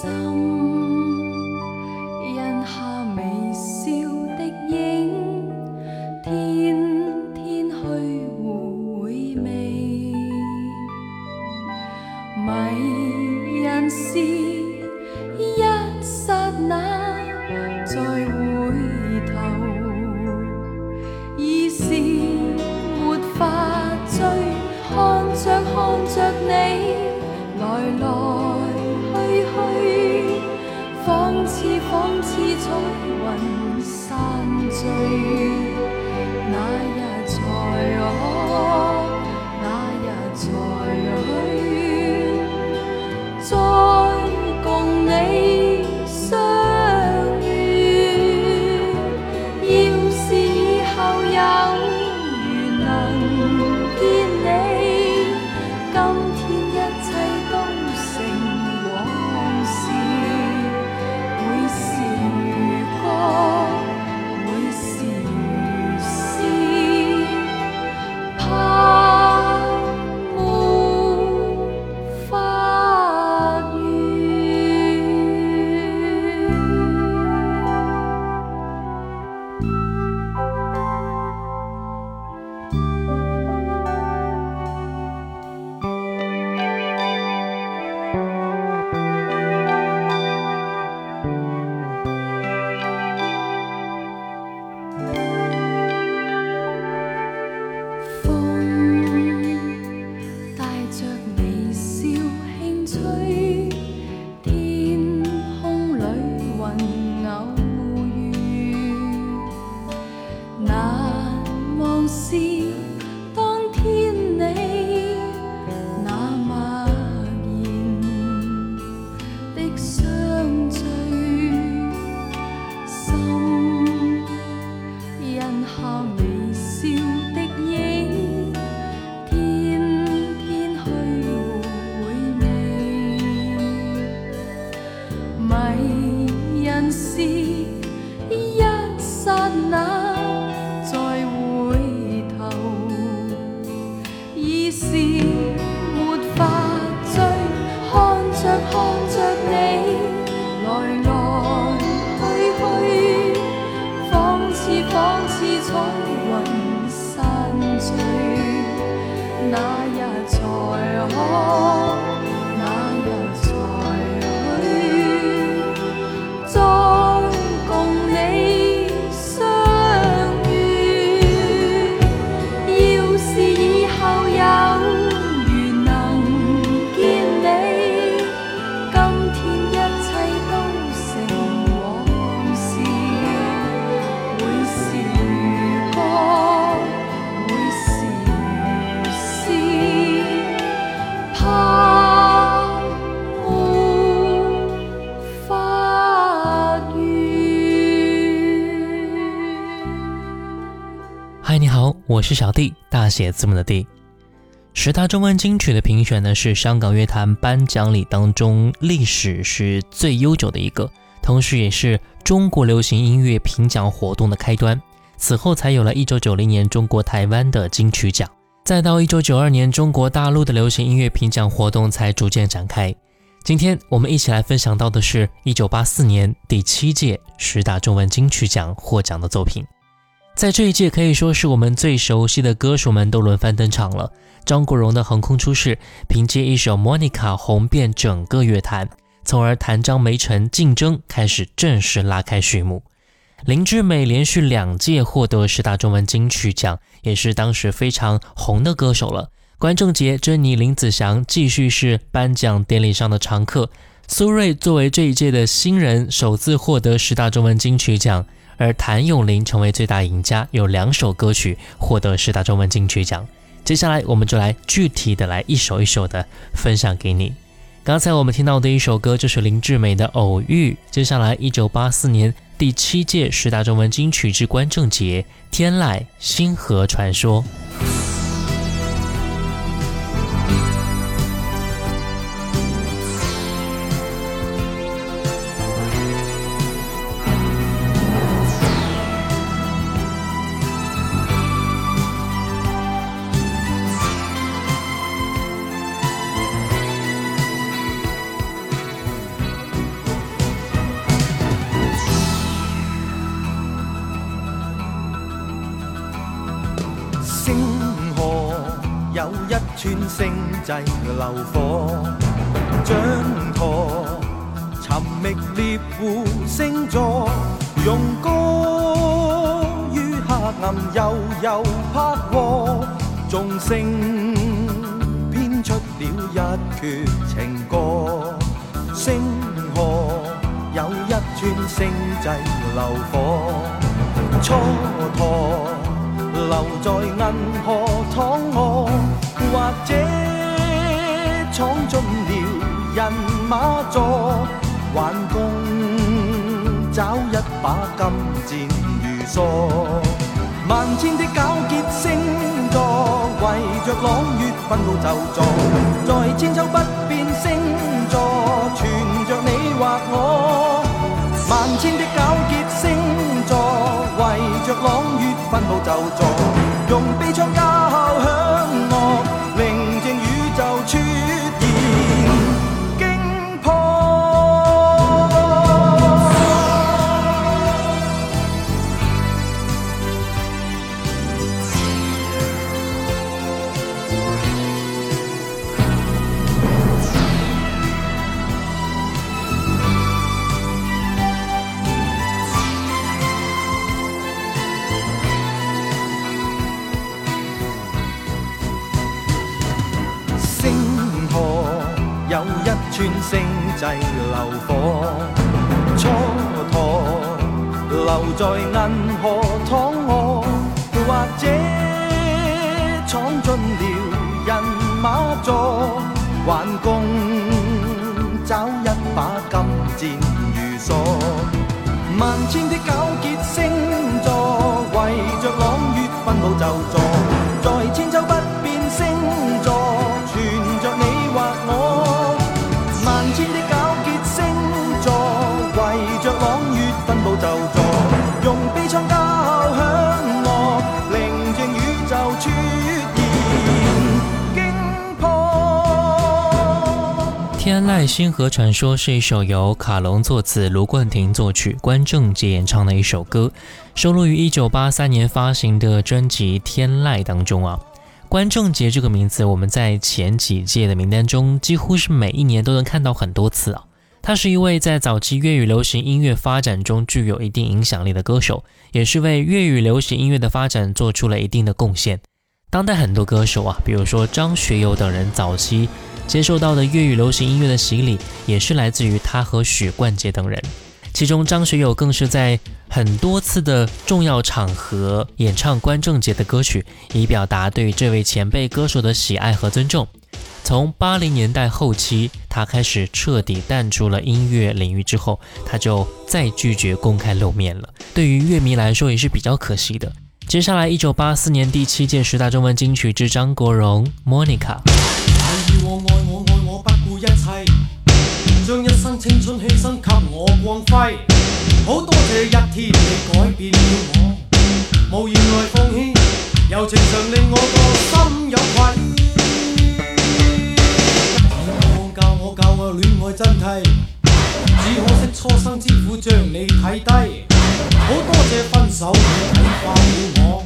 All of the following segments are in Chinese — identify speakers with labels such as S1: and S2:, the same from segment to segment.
S1: São 我是小 D，大写字母的 D。
S2: 十大中文金曲的评选呢，是香港乐坛颁奖礼当中历史是最悠久的一个，同时也是中国流行音乐评奖活动的开端。此后才有了一九九零年中国台湾的金曲奖，再到一九九二年中国大陆的流行音乐评奖活动才逐渐展开。今天我们一起来分享到的是一九八四年第七届十大中文金曲奖获奖的作品。在这一届，可以说是我们最熟悉的歌手们都轮番登场了。张国荣的《横空出世》凭借一首《Monica》红遍整个乐坛，从而谭张梅成竞争开始正式拉开序幕。林志美连续两届获得十大中文金曲奖，也是当时非常红的歌手了。关正杰、珍妮、林子祥继续是颁奖典礼上的常客。苏芮作为这一届的新人，首次获得十大中文金曲奖。而谭咏麟成为最大赢家，有两首歌曲获得十大中文金曲奖。接下来，我们就来具体的来一首一首的分享给你。刚才我们听到的一首歌就是林志美的《偶遇》。接下来，一九八四年第七届十大中文金曲之观众节，《天籁星河传说》。
S3: 万千的皎洁星座，围着朗月分步就座，用悲怆。在暗。《星
S2: 河传说》是一首由卡隆作词、卢冠廷作曲、关正杰演唱的一首歌，收录于一九八三年发行的专辑《天籁》当中。啊，关正杰这个名字，我们在前几届的名单中几乎是每一年都能看到很多次啊。他是一位在早期粤语流行音乐发展中具有一定影响力的歌手，也是为粤语流行音乐的发展做出了一定的贡献。当代很多歌手啊，比如说张学友等人，早期。接受到的粤语流行音乐的洗礼，也是来自于他和许冠杰等人。其中，张学友更是在很多次的重要场合演唱关正杰的歌曲，以表达对这位前辈歌手的喜爱和尊重。从八零年代后期，他开始彻底淡出了音乐领域之后，他就再拒绝公开露面了。对于乐迷来说，也是比较可惜的。接下来，一九八四年第七届十大中文金曲之张国荣《Monica》。
S4: 我爱我爱我不顾一切，将一生青春牺牲给我光辉。好多谢一天你改变了我，无言来奉献，柔情常令我个心有愧。我教我教我恋爱真谛，只可惜初生之虎将你睇低。好多谢分手你睇化了我，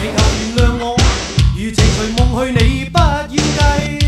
S4: 祈求原谅我，如情随梦去，你不要计。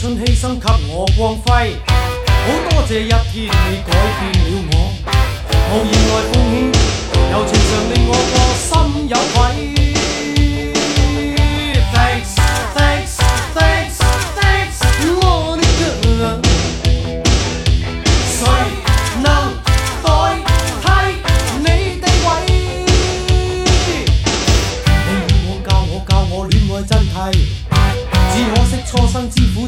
S4: 春牺牲给我光辉，好多谢一天你改变了我，无言来奉献，柔情常令我个心有愧。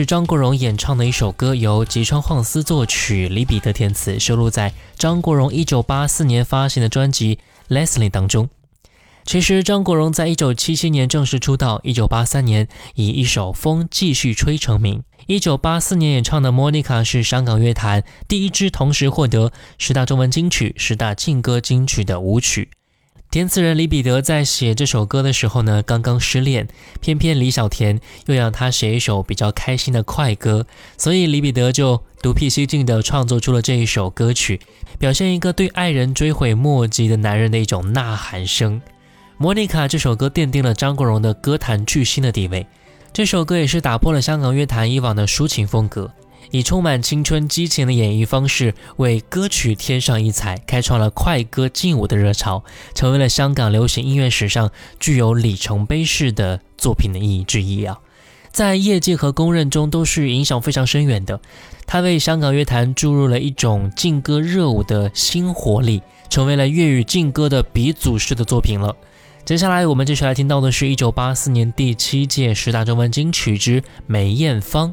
S2: 是张国荣演唱的一首歌，由吉川晃司作曲，李彼得填词，收录在张国荣1984年发行的专辑《Leslie》当中。其实，张国荣在一九七七年正式出道，一九八三年以一首《风继续吹》成名，一九八四年演唱的《Monica》是香港乐坛第一支同时获得十大中文金曲、十大劲歌金曲的舞曲。填词人李彼得在写这首歌的时候呢，刚刚失恋，偏偏李小甜又让他写一首比较开心的快歌，所以李彼得就独辟蹊径地创作出了这一首歌曲，表现一个对爱人追悔莫及的男人的一种呐喊声。《莫妮卡》这首歌奠定了张国荣的歌坛巨星的地位，这首歌也是打破了香港乐坛以往的抒情风格。以充满青春激情的演绎方式为歌曲添上异彩，开创了快歌劲舞的热潮，成为了香港流行音乐史上具有里程碑式的作品的意义之一啊，在业界和公认中都是影响非常深远的。他为香港乐坛注入了一种劲歌热舞的新活力，成为了粤语劲歌的鼻祖式的作品了。接下来我们继续来听到的是一九八四年第七届十大中文金曲之梅艳芳。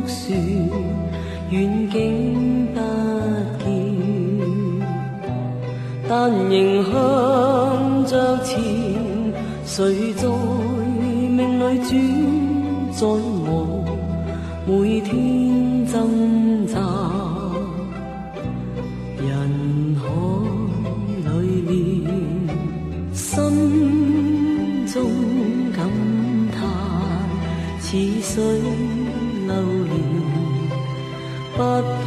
S5: 帆远景不见，但仍向着前。谁在命里转再我每天挣扎。不。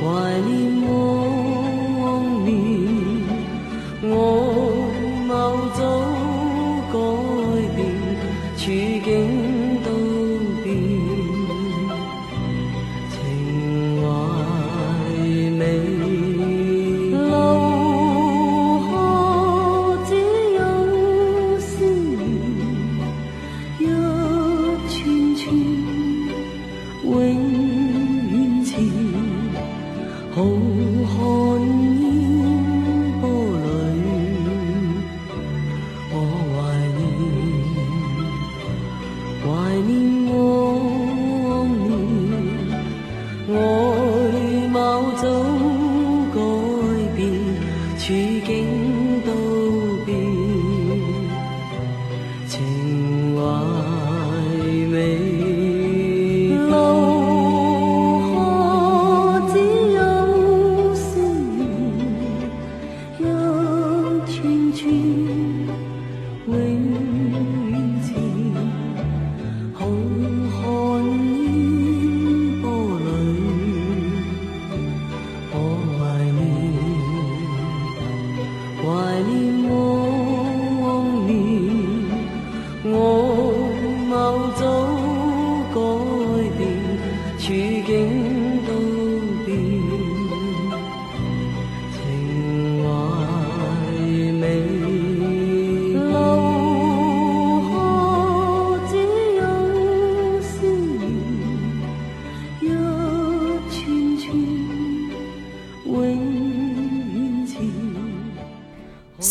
S5: 怀念我。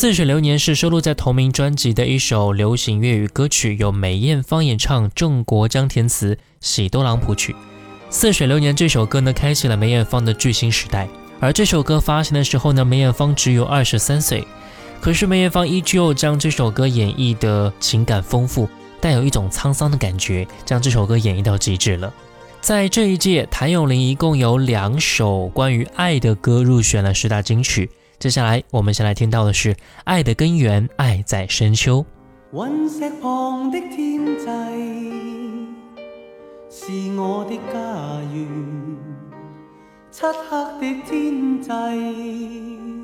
S2: 《似水流年》是收录在同名专辑的一首流行粤语歌曲，由梅艳芳演唱，郑国江填词，喜多郎谱曲。《似水流年》这首歌呢，开启了梅艳芳的巨星时代。而这首歌发行的时候呢，梅艳芳只有二十三岁。可是梅艳芳依旧将这首歌演绎的情感丰富，带有一种沧桑的感觉，将这首歌演绎到极致了。在这一届，谭咏麟一共有两首关于爱的歌入选了十大金曲。接下来我们先来听到的是爱的根源爱在深秋
S3: 石旁的天际是我的家园漆黑的天际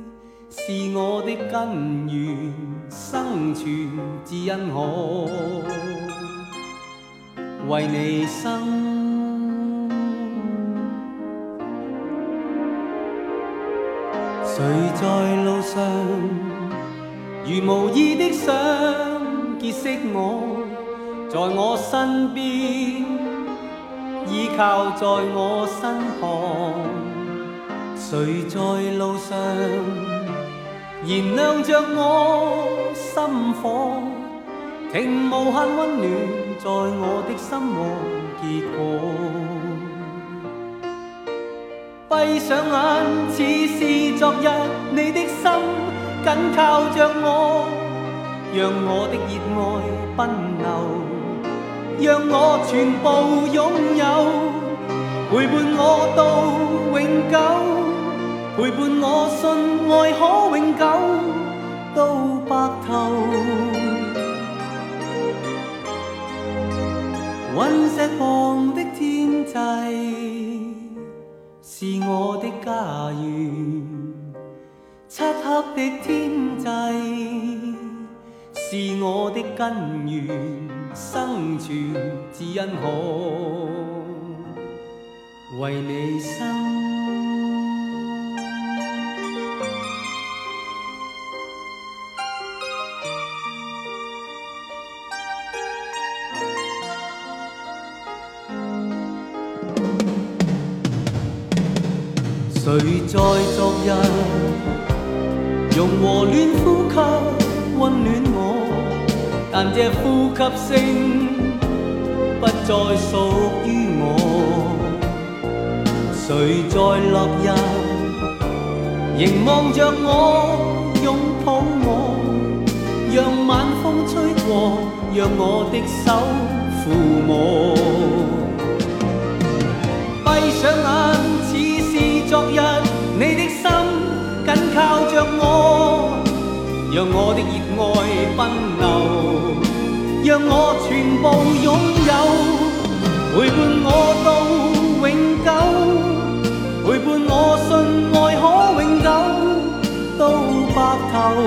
S3: 是我的根源生存之因何为你生谁在路上，如无意的想结识我，在我身边依靠在我身旁。谁在路上，燃亮着我心火，情无限温暖在我的心窝结果。闭上眼，似是昨日，你的心紧靠着我，让我的热爱奔流，让我全部拥有，陪伴我到永久，陪伴我信爱可永久到白头，陨石旁的天际。是我的家园，漆黑的天际是我的根源，生存只因可为你生。谁在昨日用和暖呼吸温暖我？但这呼吸声不再属于我。谁在落日凝望着我，拥抱我，让晚风吹过，让我的手抚摸。闭上眼。昨日你的心紧靠着我，让我的热爱奔流，让我全部拥有，陪伴我到永久，陪伴我信爱可永久到白头。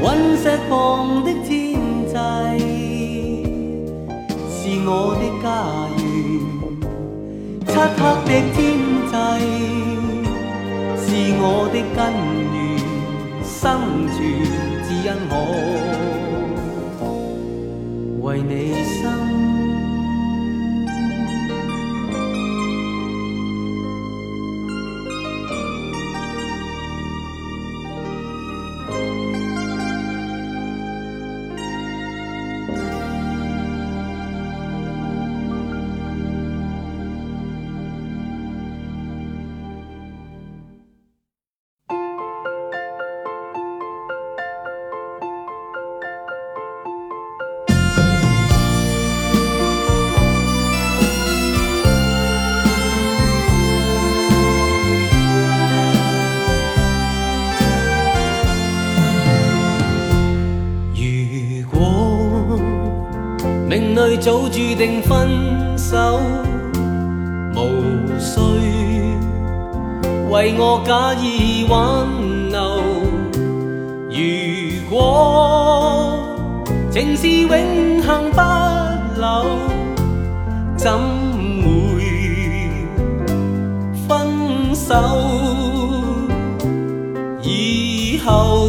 S3: 陨石旁的天际，是我的家。漆黑的天际，是我的根源，生存只因我为你。早注定分手，无需为我假意挽留。如果情是永恒不朽，怎会分手？以后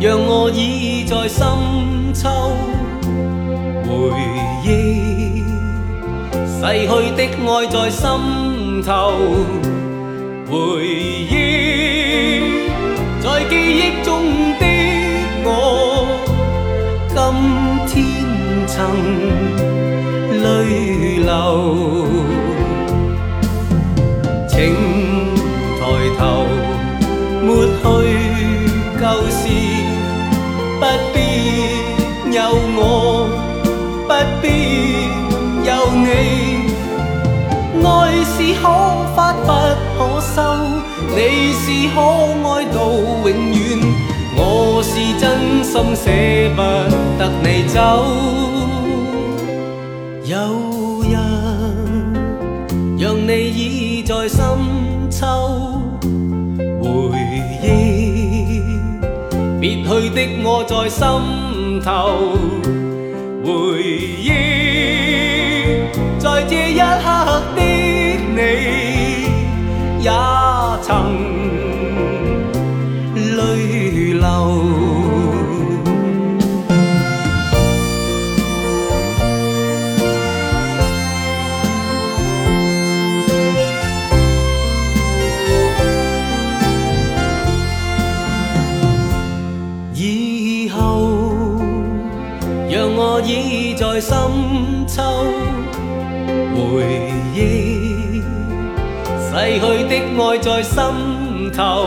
S3: 让我倚在深秋。回憶，逝去的愛在心頭，回憶在記憶中的我，今天曾淚流，請抬頭，抹去舊事，不必有我。不必有你，爱是可发不可收。你是可爱到永远，我是真心舍不得你走。有日让你倚在深秋，回忆别去的我在心头。回忆，在这一刻的你，也曾。在深秋回忆，逝去的爱在心头。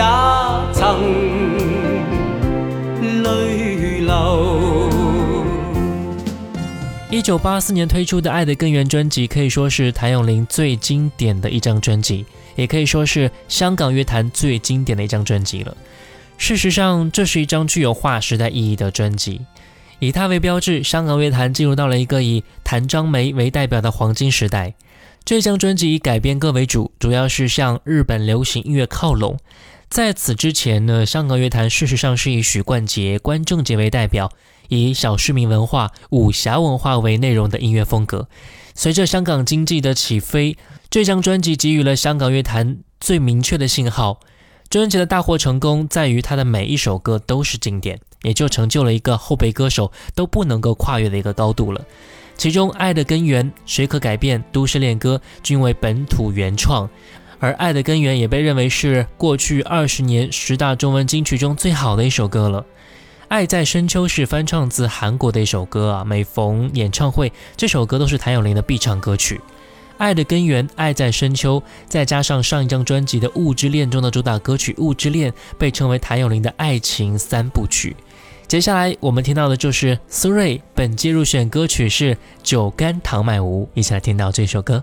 S3: 也曾泪流。
S2: 一九八四年推出的《爱的根源》专辑可以说是谭咏麟最经典的一张专辑，也可以说是香港乐坛最经典的一张专辑了。事实上，这是一张具有划时代意义的专辑。以它为标志，香港乐坛进入到了一个以谭张梅为代表的黄金时代。这张专辑以改编歌为主，主要是向日本流行音乐靠拢。在此之前呢，香港乐坛事实上是以许冠杰、关正杰为代表，以小市民文化、武侠文化为内容的音乐风格。随着香港经济的起飞，这张专辑给予了香港乐坛最明确的信号。专杰的大获成功在于他的每一首歌都是经典，也就成就了一个后辈歌手都不能够跨越的一个高度了。其中，《爱的根源》《谁可改变》《都市恋歌》均为本土原创。而《爱的根源》也被认为是过去二十年十大中文金曲中最好的一首歌了。《爱在深秋》是翻唱自韩国的一首歌啊，每逢演唱会，这首歌都是谭咏麟的必唱歌曲。《爱的根源》《爱在深秋》，再加上上一张专辑的《雾之恋》中的主打歌曲《雾之恋》，被称为谭咏麟的爱情三部曲。接下来我们听到的就是苏芮，本届入选歌曲是《酒干倘卖无》，一起来听到这首歌。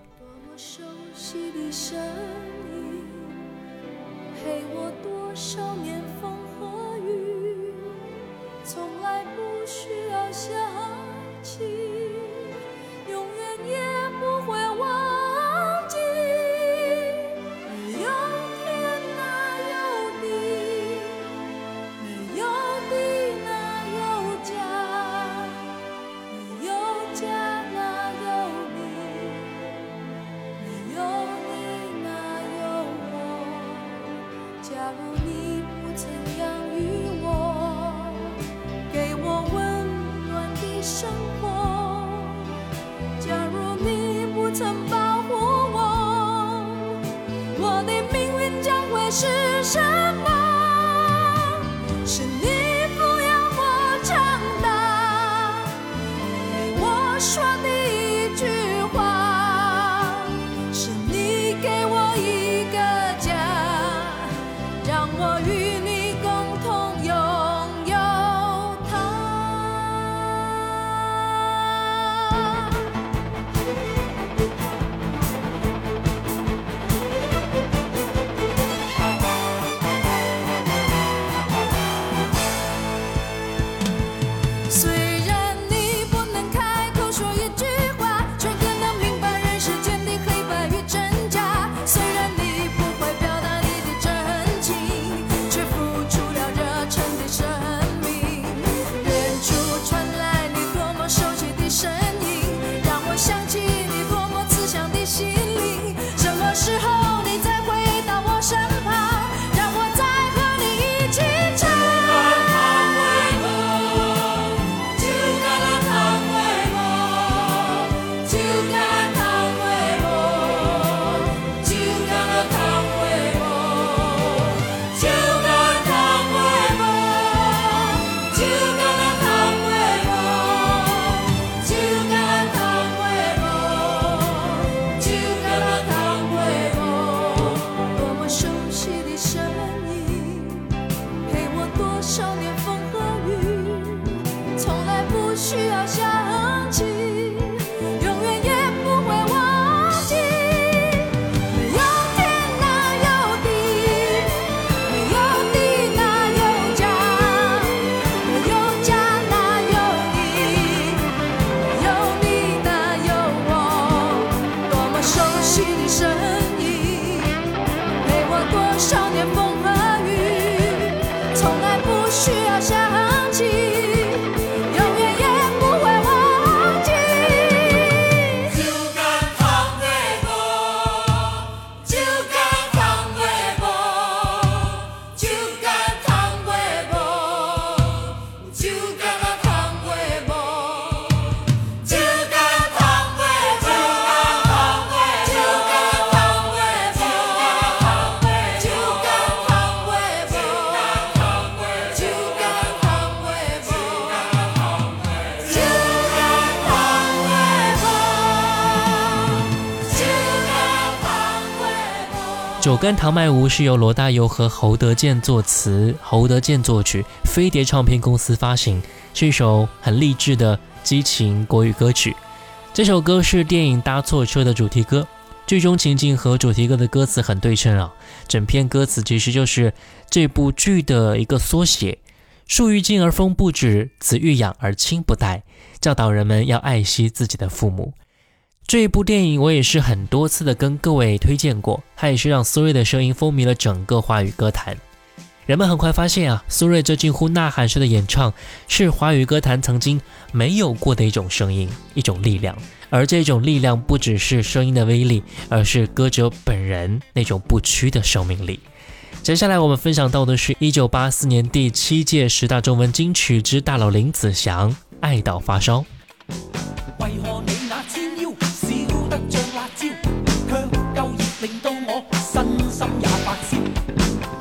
S2: 《跟唐麦无》是由罗大佑和侯德健作词，侯德健作曲，飞碟唱片公司发行，是一首很励志的激情国语歌曲。这首歌是电影《搭错车》的主题歌，剧中情境和主题歌的歌词很对称啊！整篇歌词其实就是这部剧的一个缩写：“树欲静而风不止，子欲养而亲不待”，教导人们要爱惜自己的父母。这一部电影，我也是很多次的跟各位推荐过，它也是让苏芮的声音风靡了整个华语歌坛。人们很快发现啊，苏芮这近乎呐喊式的演唱，是华语歌坛曾经没有过的一种声音，一种力量。而这种力量不只是声音的威力，而是歌者本人那种不屈的生命力。接下来我们分享到的是1984年第七届十大中文金曲之大佬林子祥《爱到发烧》。
S6: 得像辣椒，却够热，令到我身心也发烧。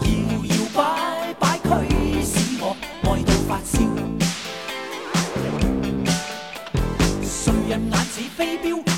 S6: 摇摇摆摆，驱使我爱到发烧。谁人眼似飞镖？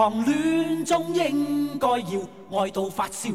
S6: 狂恋中应该要爱到发烧。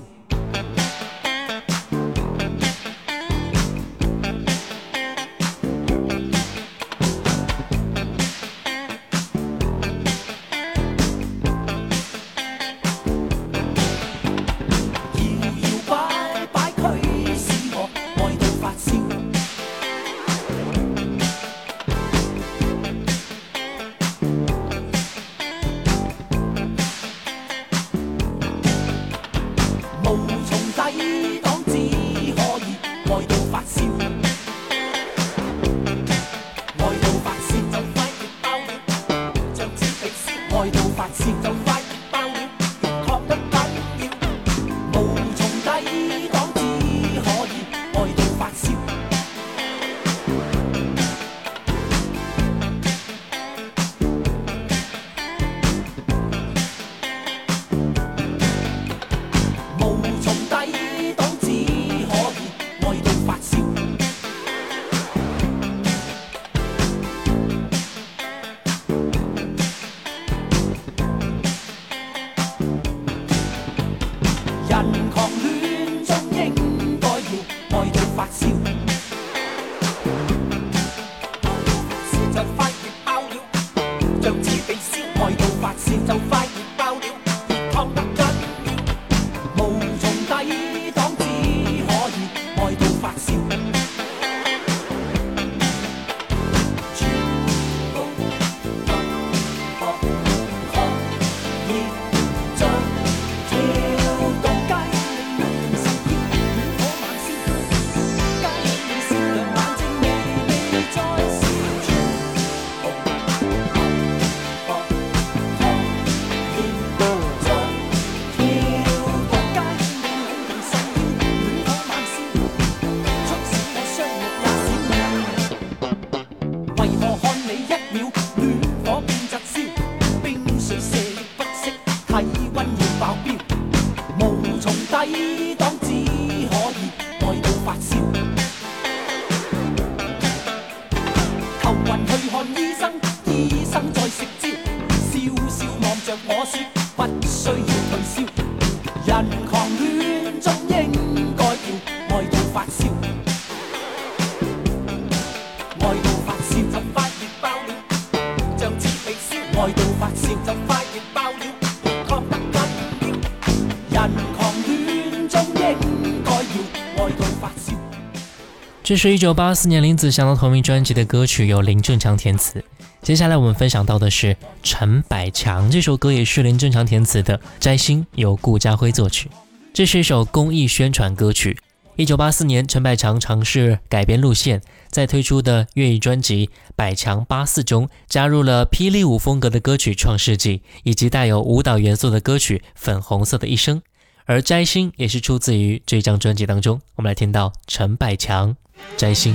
S2: 这是一九八四年林子祥的同名专辑的歌曲，由林振强填词。接下来我们分享到的是陈百强这首歌，也是林振强填词的，《摘星》由顾家辉作曲，这是一首公益宣传歌曲。一九八四年，陈百强尝试改变路线，在推出的粤语专辑《百强八四》中，加入了霹雳舞风格的歌曲《创世纪》，以及带有舞蹈元素的歌曲《粉红色的一生》，而《摘星》也是出自于这张专辑当中。我们来听到陈百强，《摘星》。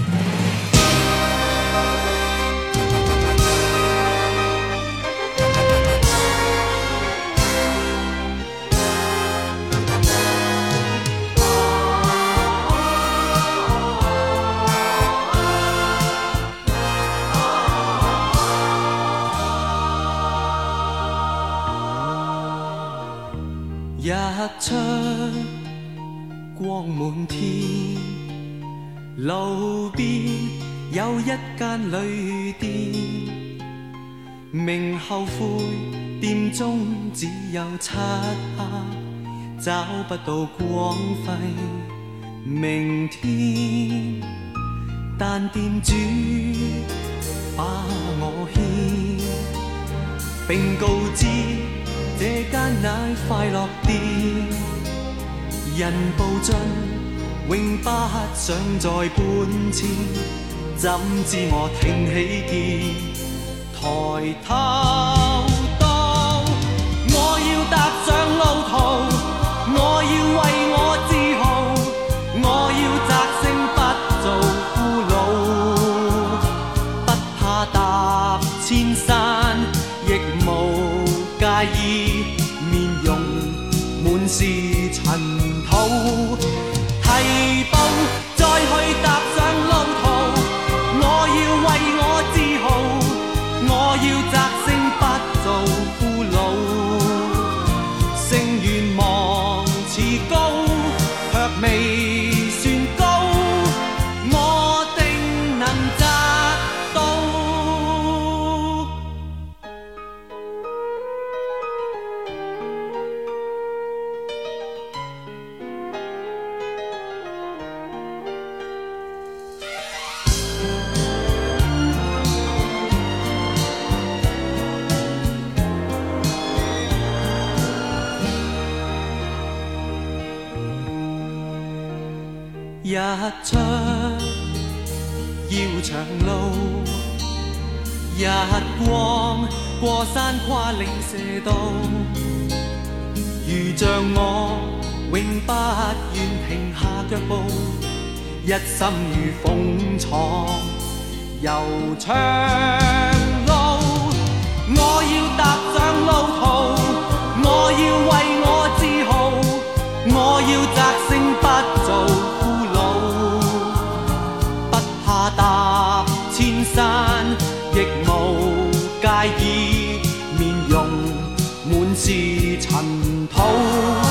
S3: 出光满天，路边有一间旅店，明后悔店中只有漆黑，找不到光辉明天。但店主把我骗，并告知。这间乃快乐店，人步进，永不想再搬迁。怎知我挺起肩，抬头到，我要踏上路途，我要为。要长路，日光过山跨岭射到，如像我永不愿停下脚步，一心如风闯悠长路。我要踏上路途，我要为我自豪，我要摘。好。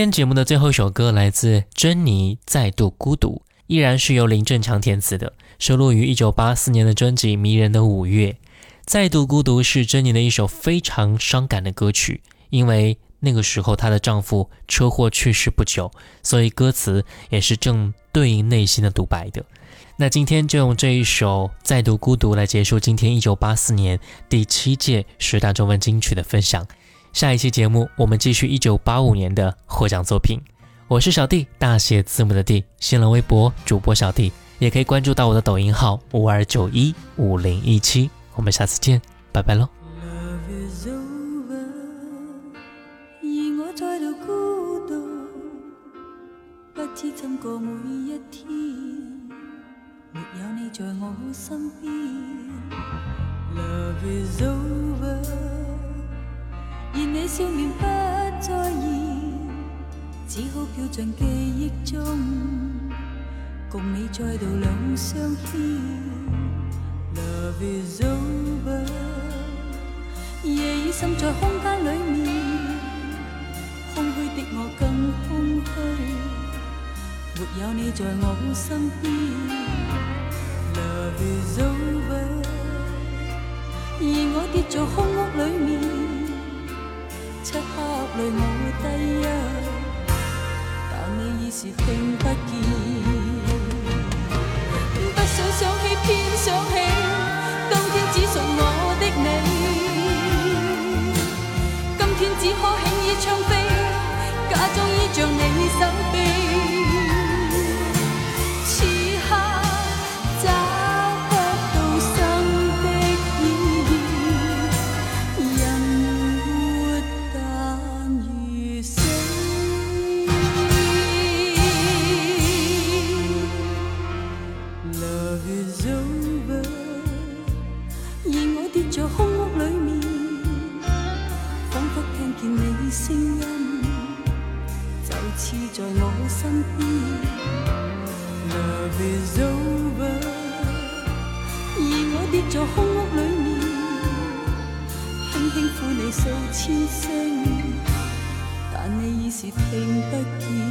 S2: 今天节目的最后一首歌来自珍妮，《再度孤独》，依然是由林振强填词的，收录于1984年的专辑《迷人的五月》。《再度孤独》是珍妮的一首非常伤感的歌曲，因为那个时候她的丈夫车祸去世不久，所以歌词也是正对应内心的独白的。那今天就用这一首《再度孤独》来结束今天1984年第七届十大中文金曲的分享。下一期节目我们继续一九八五年的获奖作品我是小弟大写字母的弟新浪微博主播小弟也可以关注到我的抖音号五二九一五零一七我们下次见拜拜喽
S5: love is over 因我太多孤独不及讲过每一天没有你在我身边 love is over 这笑面不再现，只好飘进记忆中，共你再度两相牵。Love is over，夜已渗在空间里面，空虚的我更空虚，没有你在我身边。Love is over，而我跌在空屋里面。漆黑里我低泣，但你已是听不见。不想想起，偏想起，当天只属我的你，今天只可轻倚窗扉，假装依着你手。Love is over，而我跌在空屋里面，轻轻呼你数千声，但你已是听不见。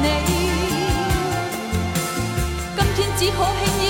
S5: 你，今天只可轻易。